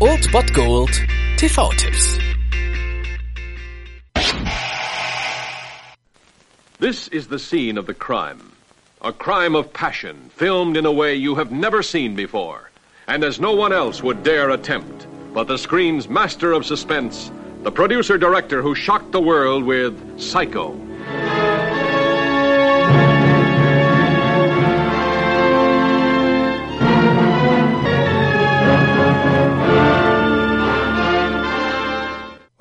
Old Bot Gold TV-Tipps. This is the scene of the crime. A crime of passion, filmed in a way you have never seen before, and as no one else would dare attempt. But the screen's master of suspense, the producer director who shocked the world with Psycho.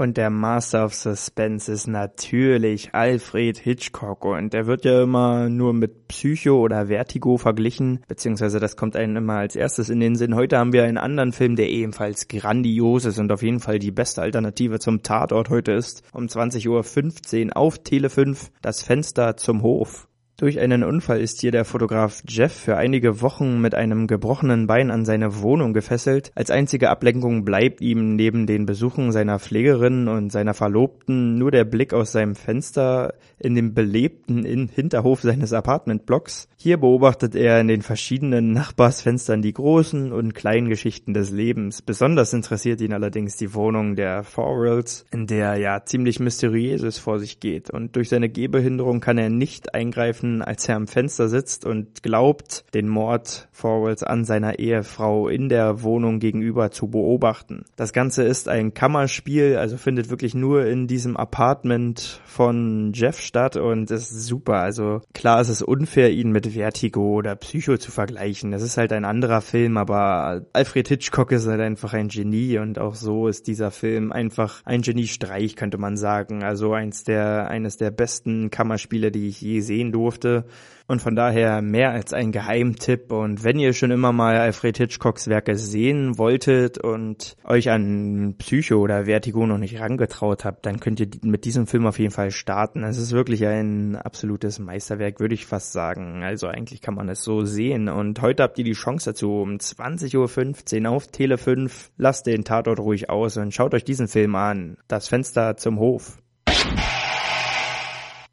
Und der Master of Suspense ist natürlich Alfred Hitchcock und der wird ja immer nur mit Psycho oder Vertigo verglichen, beziehungsweise das kommt einem immer als erstes in den Sinn. Heute haben wir einen anderen Film, der ebenfalls grandios ist und auf jeden Fall die beste Alternative zum Tatort heute ist. Um 20.15 Uhr auf Tele 5 das Fenster zum Hof. Durch einen Unfall ist hier der Fotograf Jeff für einige Wochen mit einem gebrochenen Bein an seine Wohnung gefesselt. Als einzige Ablenkung bleibt ihm neben den Besuchen seiner Pflegerin und seiner Verlobten nur der Blick aus seinem Fenster in den belebten Hinterhof seines Apartmentblocks. Hier beobachtet er in den verschiedenen Nachbarsfenstern die großen und kleinen Geschichten des Lebens. Besonders interessiert ihn allerdings die Wohnung der Forwells, in der ja ziemlich mysteriöses vor sich geht. Und durch seine Gehbehinderung kann er nicht eingreifen, als er am Fenster sitzt und glaubt, den Mord Forwells an seiner Ehefrau in der Wohnung gegenüber zu beobachten. Das Ganze ist ein Kammerspiel, also findet wirklich nur in diesem Apartment von Jeff statt und ist super. Also klar, es ist unfair, ihn mit Vertigo oder Psycho zu vergleichen. Das ist halt ein anderer Film, aber Alfred Hitchcock ist halt einfach ein Genie und auch so ist dieser Film einfach ein Geniestreich, könnte man sagen. Also eins der, eines der besten Kammerspiele, die ich je sehen durfte und von daher mehr als ein Geheimtipp. Und wenn ihr schon immer mal Alfred Hitchcocks Werke sehen wolltet und euch an Psycho oder Vertigo noch nicht rangetraut habt, dann könnt ihr mit diesem Film auf jeden Fall starten. Es ist wirklich ein absolutes Meisterwerk, würde ich fast sagen. Also eigentlich kann man es so sehen. Und heute habt ihr die Chance dazu um 20.15 Uhr auf Tele 5. Lasst den Tatort ruhig aus und schaut euch diesen Film an. Das Fenster zum Hof.